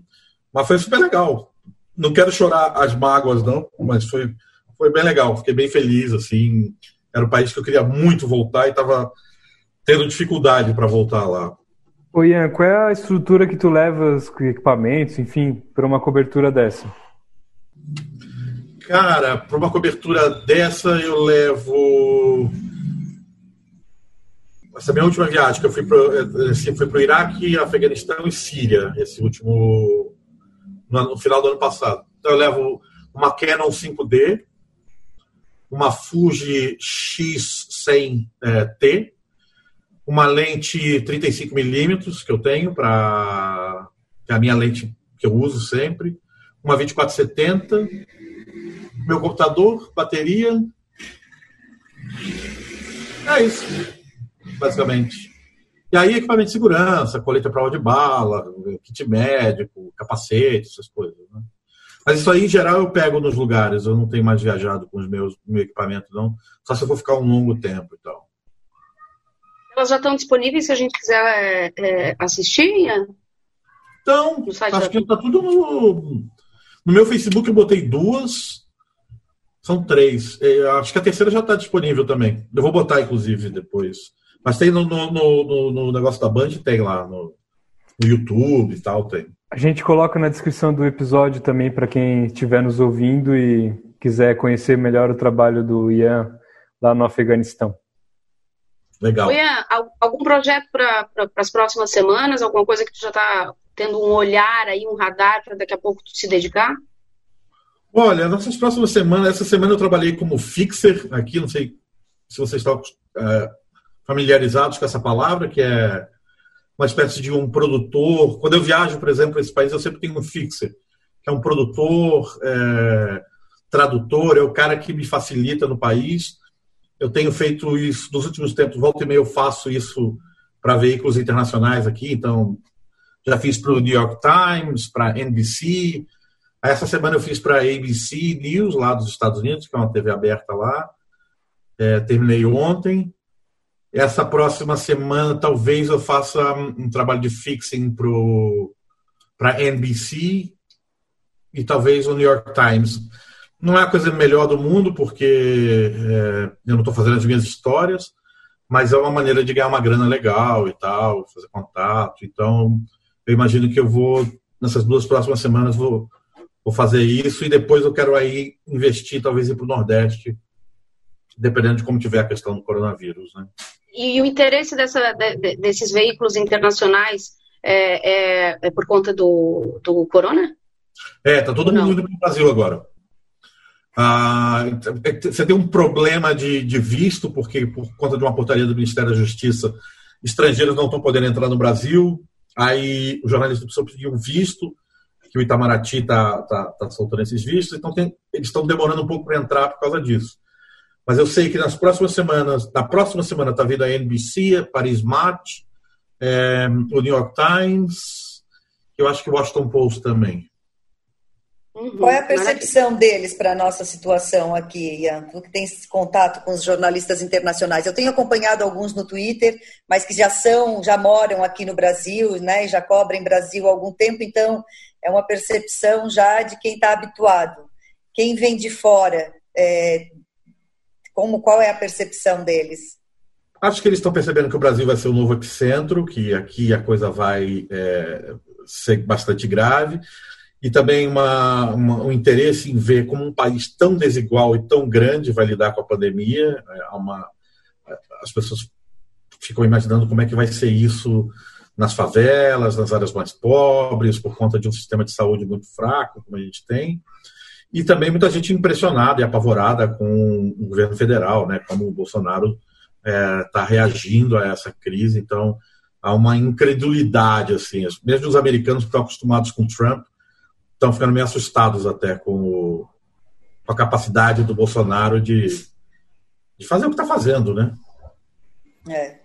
mas foi super legal não quero chorar as mágoas não mas foi foi bem legal fiquei bem feliz assim era um país que eu queria muito voltar e estava tendo dificuldade para voltar lá. Ô Ian, qual é a estrutura que tu levas com equipamentos, enfim, para uma cobertura dessa? Cara, para uma cobertura dessa eu levo. Essa minha última viagem, que eu fui para assim, fui Iraque, Afeganistão e Síria, esse último. no final do ano passado. Então eu levo uma Canon 5D, uma Fuji X100T, uma lente 35mm que eu tenho para que é a minha lente que eu uso sempre, uma 2470, meu computador, bateria. É isso, basicamente. E aí, equipamento de segurança, colete à prova de bala, kit médico, capacete, essas coisas. Né? Mas isso aí, em geral, eu pego nos lugares. Eu não tenho mais viajado com os meus meu equipamento, não. Só se eu for ficar um longo tempo e tal. Elas já estão disponíveis se a gente quiser é, é, assistir? Então, acho que está tudo no, no meu Facebook. Eu botei duas. São três. Eu é, acho que a terceira já está disponível também. Eu vou botar, inclusive, depois. Mas tem no, no, no, no negócio da Band, tem lá no, no YouTube e tal, tem. A gente coloca na descrição do episódio também para quem estiver nos ouvindo e quiser conhecer melhor o trabalho do Ian lá no Afeganistão. Legal. Ian, algum projeto para pra, as próximas semanas? Alguma coisa que tu já está tendo um olhar aí, um radar para daqui a pouco tu se dedicar? Olha, nessas próximas semanas, essa semana eu trabalhei como fixer aqui, não sei se vocês estão é, familiarizados com essa palavra, que é uma espécie de um produtor. Quando eu viajo, por exemplo, para esse país, eu sempre tenho um fixer, que é um produtor, é, tradutor, é o cara que me facilita no país. Eu tenho feito isso nos últimos tempos, volta e meia eu faço isso para veículos internacionais aqui, então já fiz para o New York Times, para NBC. Essa semana eu fiz para a ABC News, lá dos Estados Unidos, que é uma TV aberta lá. É, terminei ontem. Essa próxima semana, talvez eu faça um trabalho de fixing para a NBC e talvez o New York Times. Não é a coisa melhor do mundo, porque é, eu não estou fazendo as minhas histórias, mas é uma maneira de ganhar uma grana legal e tal, fazer contato. Então, eu imagino que eu vou, nessas duas próximas semanas, vou, vou fazer isso e depois eu quero aí investir, talvez ir para o Nordeste, dependendo de como tiver a questão do coronavírus, né? E o interesse dessa, de, desses veículos internacionais é, é, é, por conta do, do corona? É, tá todo mundo indo para o Brasil agora. Ah, você tem um problema de, de visto, porque por conta de uma portaria do Ministério da Justiça, estrangeiros não estão podendo entrar no Brasil. Aí os jornalistas precisam pedir um visto, que o Itamaraty está tá, tá soltando esses vistos, então tem, eles estão demorando um pouco para entrar por causa disso. Mas eu sei que nas próximas semanas, na próxima semana está vindo a NBC, a Paris Match, é, o New York Times, eu acho que o Washington Post também. Uhum. Qual é a percepção deles para a nossa situação aqui, Ian? Tu que tem contato com os jornalistas internacionais. Eu tenho acompanhado alguns no Twitter, mas que já são, já moram aqui no Brasil, né? E já cobrem Brasil há algum tempo, então é uma percepção já de quem está habituado. Quem vem de fora é, como, qual é a percepção deles? Acho que eles estão percebendo que o Brasil vai ser o novo epicentro, que aqui a coisa vai é, ser bastante grave, e também uma, uma, um interesse em ver como um país tão desigual e tão grande vai lidar com a pandemia. É uma, as pessoas ficam imaginando como é que vai ser isso nas favelas, nas áreas mais pobres, por conta de um sistema de saúde muito fraco, como a gente tem e também muita gente impressionada e apavorada com o governo federal, né, como o Bolsonaro está é, tá reagindo a essa crise. Então, há uma incredulidade, assim, mesmo os americanos que estão acostumados com Trump estão ficando meio assustados até com, o, com a capacidade do Bolsonaro de, de fazer o que está fazendo, né? É.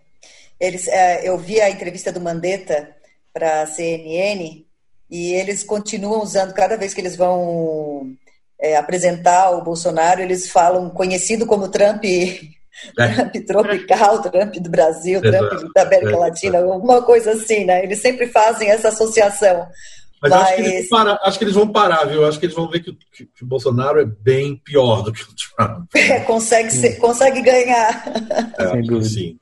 Eles, é, eu vi a entrevista do Mandetta para a CNN e eles continuam usando, cada vez que eles vão é, apresentar o Bolsonaro, eles falam conhecido como Trump, é. Trump tropical, Trump do Brasil, Exato. Trump da América é. Latina, alguma coisa assim, né? Eles sempre fazem essa associação. Mas, Mas... Acho, que parar, acho, que eles vão parar, viu? Acho que eles vão ver que, que, que o Bolsonaro é bem pior do que o Trump. É, consegue, ser, consegue ganhar. É, Sem dúvida. Sim.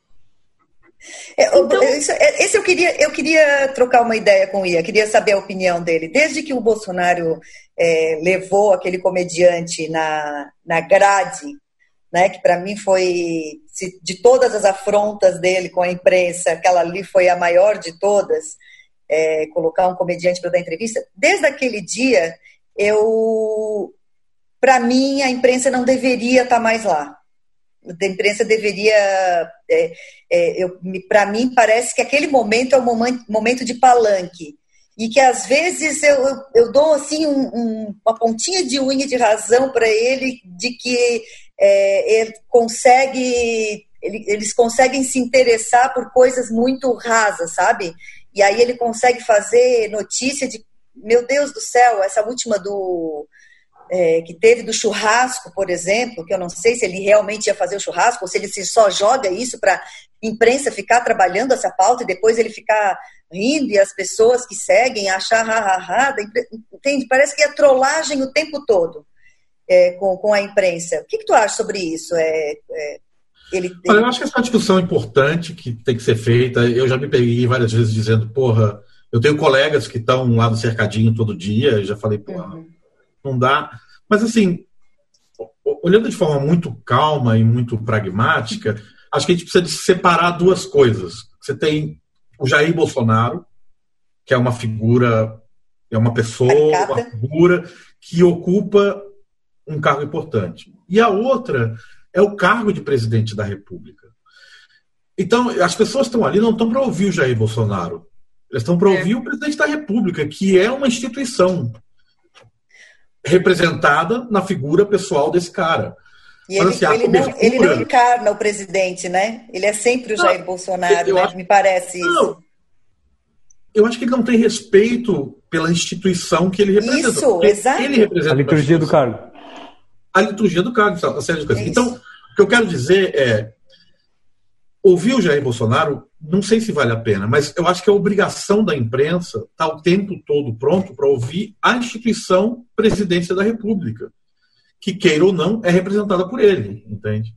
É, então... É, esse eu queria, eu queria trocar uma ideia com o Ia, queria saber a opinião dele. Desde que o Bolsonaro é, levou aquele comediante na, na grade, né, que para mim foi, de todas as afrontas dele com a imprensa, aquela ali foi a maior de todas, é, colocar um comediante para dar entrevista. Desde aquele dia, eu para mim, a imprensa não deveria estar tá mais lá. A imprensa deveria. É, é, para mim, parece que aquele momento é um momento, momento de palanque. E que às vezes eu, eu, eu dou assim um, um, uma pontinha de unha de razão para ele de que é, ele consegue eles conseguem se interessar por coisas muito rasas, sabe? E aí ele consegue fazer notícia de, meu Deus do céu, essa última do é, que teve do churrasco, por exemplo, que eu não sei se ele realmente ia fazer o churrasco ou se ele só joga isso para imprensa ficar trabalhando essa pauta e depois ele ficar rindo e as pessoas que seguem achar ha, entende? Parece que é trollagem o tempo todo é, com, com a imprensa. O que, que tu acha sobre isso? É, é ele, ele... Olha, eu acho que essa é uma discussão importante que tem que ser feita. Eu já me peguei várias vezes dizendo, porra, eu tenho colegas que estão lá no cercadinho todo dia, e já falei, porra, uhum. Não dá. Mas assim, olhando de forma muito calma e muito pragmática, acho que a gente precisa de separar duas coisas. Você tem o Jair Bolsonaro, que é uma figura, é uma pessoa, uma figura que ocupa um cargo importante. E a outra é o cargo de presidente da República. Então, as pessoas estão ali não estão para ouvir o Jair Bolsonaro. Elas estão para é. ouvir é. o presidente da República, que é uma instituição representada na figura pessoal desse cara. E ele, assim, ele, cobertura... não, ele, não, encarna o presidente, né? Ele é sempre o Jair não, Bolsonaro, né? acho... me parece isso. Não, eu acho que ele não tem respeito pela instituição que ele representa. Isso, exato. Ele representa a liturgia do cargo a liturgia do cargo, uma série de coisas. É então, o que eu quero dizer é, ouvir o Jair Bolsonaro, não sei se vale a pena, mas eu acho que a obrigação da imprensa está o tempo todo pronto para ouvir a instituição presidência da República, que queira ou não é representada por ele, entende?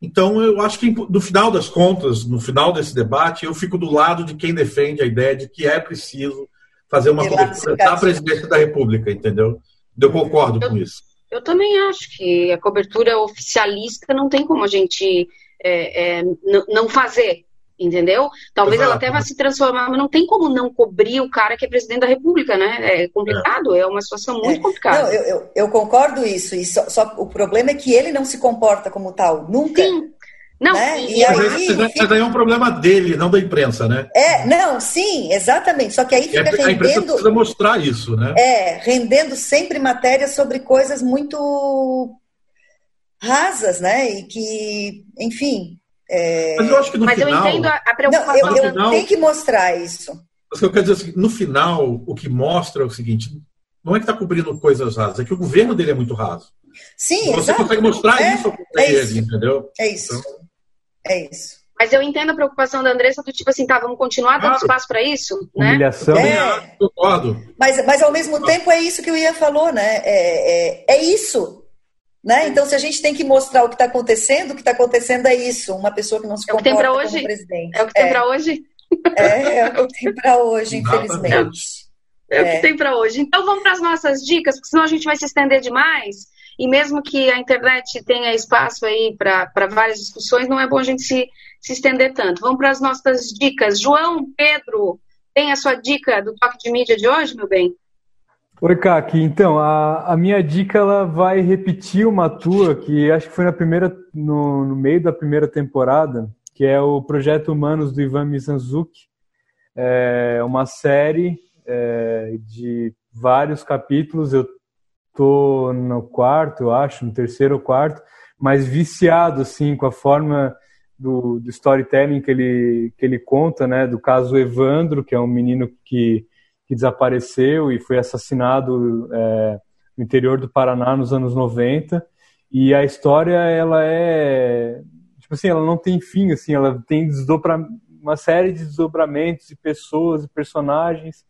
Então, eu acho que no final das contas, no final desse debate, eu fico do lado de quem defende a ideia de que é preciso fazer uma cobertura da presidência da República, entendeu? Eu concordo eu, com isso. Eu também acho que a cobertura oficialista não tem como a gente é, é, não fazer, entendeu? Talvez Exato. ela até vá se transformar, mas não tem como não cobrir o cara que é presidente da República, né? É complicado, é, é uma situação muito é. complicada. Não, eu, eu, eu, concordo isso, e só, só, o problema é que ele não se comporta como tal, nunca. Sim. Não, né? e, e aí, mas aí é um problema dele, não da imprensa, né? É, não, sim, exatamente. Só que aí fica rendendo. A imprensa precisa mostrar isso, né? É, rendendo sempre matérias sobre coisas muito rasas, né? E que, enfim. É... Mas eu acho que no mas final. Mas eu entendo a preocupação. Não, eu, eu final, tenho que mostrar isso. Mas eu quero dizer assim, no final, o que mostra é o seguinte: não é que está cobrindo coisas rasas, é que o governo dele é muito raso. Sim, Você exato. consegue mostrar é, isso para é ele, isso. entendeu? É isso. Então, é isso. Mas eu entendo a preocupação da Andressa do tipo assim, tá, vamos continuar dando claro. espaço para isso, né? Humilhação. É, mas, mas ao mesmo tempo é isso que o Ian falou, né? É, é, é isso. Né? Então, se a gente tem que mostrar o que está acontecendo, o que está acontecendo é isso. Uma pessoa que não se é comporta como hoje. presidente. É o que tem é. para hoje. É, é o que tem para hoje, infelizmente. É, o que é. tem para hoje. Então, vamos para as nossas dicas, porque senão a gente vai se estender demais. E mesmo que a internet tenha espaço aí para várias discussões, não é bom a gente se, se estender tanto. Vamos para as nossas dicas. João Pedro, tem a sua dica do toque de mídia de hoje, meu bem? Oi, Kaki. Então, a, a minha dica ela vai repetir uma tua que acho que foi na primeira, no, no meio da primeira temporada, que é o Projeto Humanos do Ivan Mizanzuki. É uma série é, de vários capítulos. Eu tô no quarto, eu acho, no terceiro ou quarto, mas viciado assim com a forma do, do storytelling que ele que ele conta, né, do caso Evandro, que é um menino que, que desapareceu e foi assassinado é, no interior do Paraná nos anos 90. E a história ela é tipo assim, ela não tem fim, assim, ela tem desdobra, uma série de desdobramentos de pessoas e personagens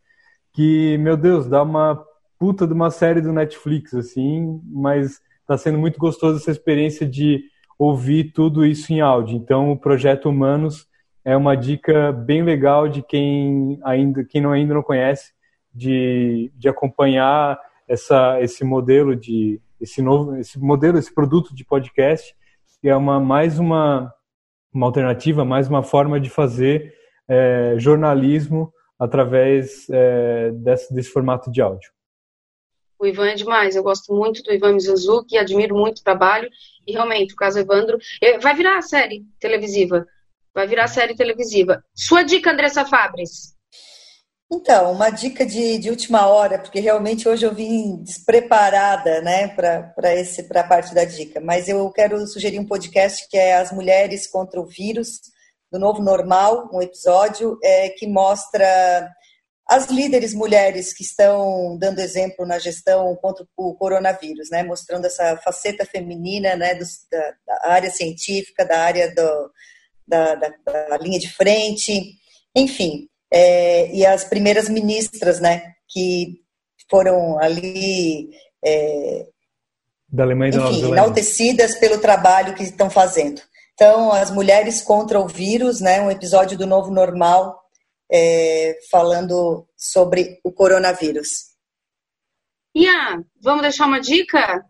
que, meu Deus, dá uma puta de uma série do Netflix, assim, mas está sendo muito gostoso essa experiência de ouvir tudo isso em áudio. Então, o Projeto Humanos é uma dica bem legal de quem ainda, quem não, ainda não conhece, de, de acompanhar essa, esse modelo de esse novo, esse modelo, esse produto de podcast, que é uma mais uma uma alternativa, mais uma forma de fazer é, jornalismo através é, desse, desse formato de áudio. O Ivan é demais. Eu gosto muito do Ivan Mizanzuki, admiro muito o trabalho. E realmente, o caso Evandro. Vai virar série televisiva. Vai virar série televisiva. Sua dica, Andressa Fabres. Então, uma dica de, de última hora, porque realmente hoje eu vim despreparada né, para a parte da dica, mas eu quero sugerir um podcast que é As Mulheres contra o Vírus, do Novo Normal, um episódio é, que mostra as líderes mulheres que estão dando exemplo na gestão contra o coronavírus, né, mostrando essa faceta feminina né, do, da, da, área científica, da área do, da, da, da linha de frente, enfim é, e as primeiras ministras, né, que foram ali é, da Alemanha enfim, enaltecidas pelo trabalho que estão fazendo. Então, as mulheres contra o vírus, né, um episódio do Novo Normal é, falando sobre o coronavírus. Ian, vamos deixar uma dica?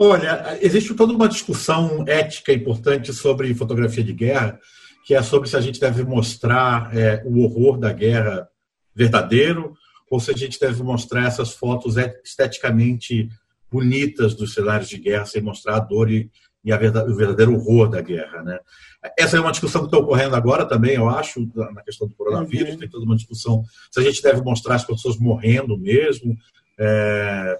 Olha, existe toda uma discussão ética importante sobre fotografia de guerra que é sobre se a gente deve mostrar é, o horror da guerra verdadeiro ou se a gente deve mostrar essas fotos esteticamente bonitas dos cenários de guerra sem mostrar a dor e, e a verdade, o verdadeiro horror da guerra, né? Essa é uma discussão que está ocorrendo agora também, eu acho, na questão do coronavírus. Uhum. Tem toda uma discussão se a gente deve mostrar as pessoas morrendo mesmo. É,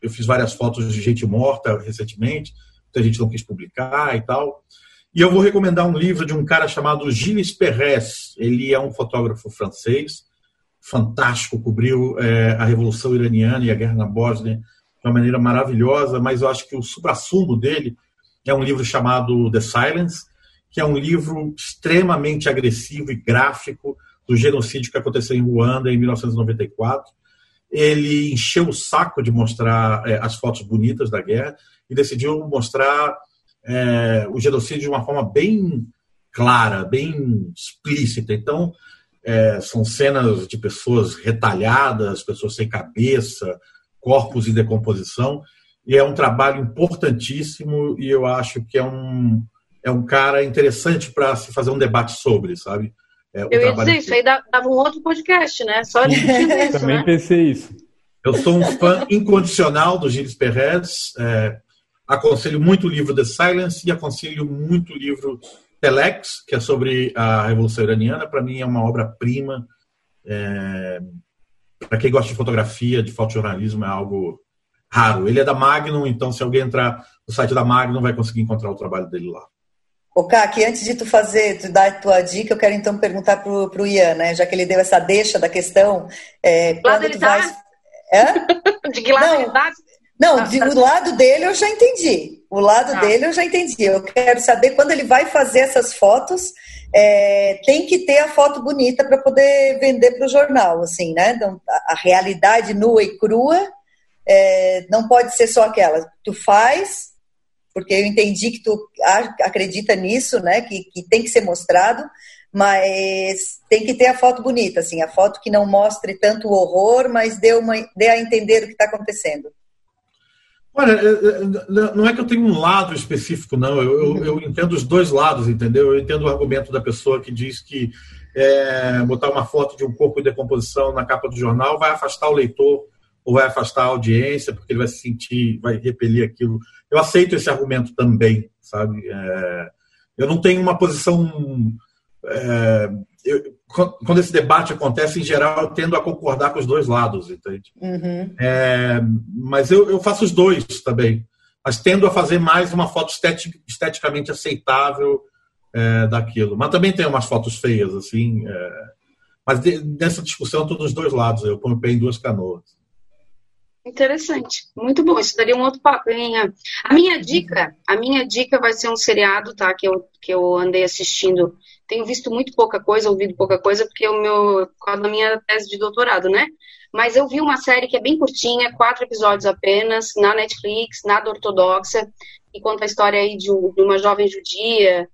eu fiz várias fotos de gente morta recentemente, que a gente não quis publicar e tal. E eu vou recomendar um livro de um cara chamado Gilles Perez. Ele é um fotógrafo francês, fantástico, cobriu é, a Revolução Iraniana e a Guerra na Bósnia de uma maneira maravilhosa, mas eu acho que o supra-sumo dele é um livro chamado The Silence, que é um livro extremamente agressivo e gráfico do genocídio que aconteceu em Ruanda em 1994. Ele encheu o saco de mostrar é, as fotos bonitas da guerra e decidiu mostrar é, o genocídio de uma forma bem clara, bem explícita. Então, é, são cenas de pessoas retalhadas, pessoas sem cabeça, corpos em decomposição, e é um trabalho importantíssimo e eu acho que é um, é um cara interessante para se fazer um debate sobre, sabe? É, eu ia dizer, isso aí dava um outro podcast, né? Só de isso, Também né? pensei isso. Eu sou um fã incondicional do Gilles Perez. É, aconselho muito o livro The Silence e aconselho muito o livro Telex, que é sobre a Revolução Iraniana. Para mim é uma obra-prima. É... Para quem gosta de fotografia, de fotojornalismo, é algo raro. Ele é da Magnum, então se alguém entrar no site da Magnum, vai conseguir encontrar o trabalho dele lá. Ô, Kaki, antes de tu fazer, tu dar a tua dica, eu quero então perguntar pro, pro Ian, né? Já que ele deu essa deixa da questão. É, quando tu tá? vai... Hã? De que lado Não. ele tá? Não, de, o lado dele eu já entendi. O lado ah. dele eu já entendi. Eu quero saber quando ele vai fazer essas fotos, é, tem que ter a foto bonita para poder vender para o jornal, assim, né? Então, a, a, realidade nua e crua é, não pode ser só aquela. Tu faz, porque eu entendi que tu acredita nisso, né? Que, que tem que ser mostrado, mas tem que ter a foto bonita, assim, a foto que não mostre tanto o horror, mas dê, uma, dê a entender o que está acontecendo. Olha, não é que eu tenho um lado específico, não. Eu, eu, eu, entendo os dois lados, entendeu? Eu entendo o argumento da pessoa que diz que é, botar uma foto de um corpo em decomposição na capa do jornal vai afastar o leitor ou vai afastar a audiência, porque ele vai se sentir, vai repelir aquilo. Eu aceito esse argumento também, sabe? É, eu não tenho uma posição. É, eu, quando esse debate acontece, em geral, eu tendo a concordar com os dois lados, entende? Uhum. É, mas eu, eu, faço os dois também. Mas tendo a fazer mais uma foto estetic, esteticamente aceitável é, daquilo. Mas também tem umas fotos feias, assim. É, mas de, nessa discussão, eu estou dos dois lados. Eu ponho o pé em duas canoas. Interessante, muito bom. Isso daria um outro papo. A minha dica, a minha dica vai ser um seriado, tá? Que eu, que eu andei assistindo tenho visto muito pouca coisa, ouvido pouca coisa, porque o meu, por causa da minha tese de doutorado, né? Mas eu vi uma série que é bem curtinha, quatro episódios apenas, na Netflix, nada ortodoxa, e conta a história aí de uma jovem judia,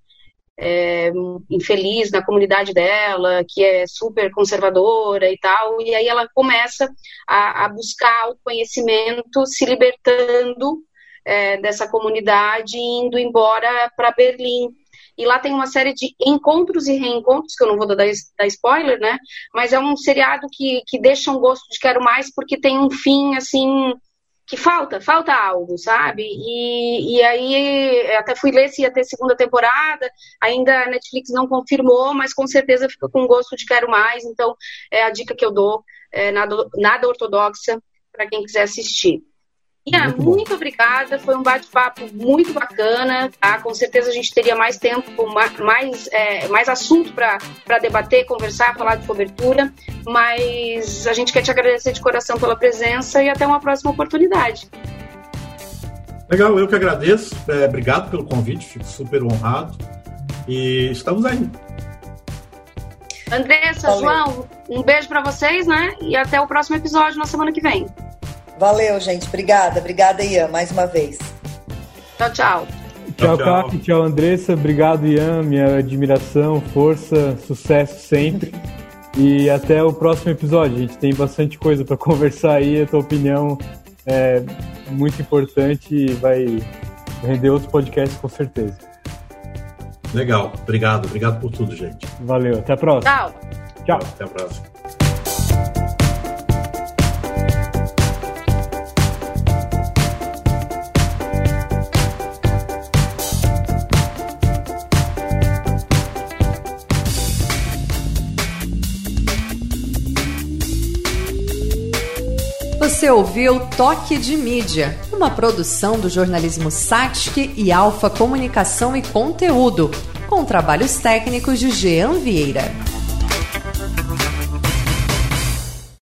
é, infeliz na comunidade dela, que é super conservadora e tal, e aí ela começa a, a buscar o conhecimento, se libertando é, dessa comunidade indo embora para Berlim e lá tem uma série de encontros e reencontros, que eu não vou dar, dar spoiler, né? Mas é um seriado que, que deixa um gosto de quero mais, porque tem um fim, assim, que falta, falta algo, sabe? E, e aí até fui ler se ia ter segunda temporada, ainda a Netflix não confirmou, mas com certeza fica com gosto de quero mais, então é a dica que eu dou, é nada, nada ortodoxa para quem quiser assistir. Ian, muito, muito, obrigada. Foi um bate-papo muito bacana. Tá? Com certeza a gente teria mais tempo, mais, é, mais assunto para debater, conversar, falar de cobertura. Mas a gente quer te agradecer de coração pela presença e até uma próxima oportunidade. Legal, eu que agradeço. É, obrigado pelo convite, fico super honrado. E estamos aí. Andressa, Valeu. João, um beijo para vocês, né? E até o próximo episódio na semana que vem. Valeu, gente. Obrigada. Obrigada, Ian, mais uma vez. Tchau, tchau. Tchau, tchau. Tchau, Andressa. Obrigado, Ian. Minha admiração, força, sucesso sempre. E até o próximo episódio. A gente tem bastante coisa para conversar aí. A tua opinião é muito importante e vai render outros podcasts com certeza. Legal. Obrigado. Obrigado por tudo, gente. Valeu. Até a próxima. Tchau. Tchau. Até a próxima. Você ouviu Toque de Mídia, uma produção do jornalismo Satic e Alfa Comunicação e Conteúdo, com trabalhos técnicos de Jean Vieira.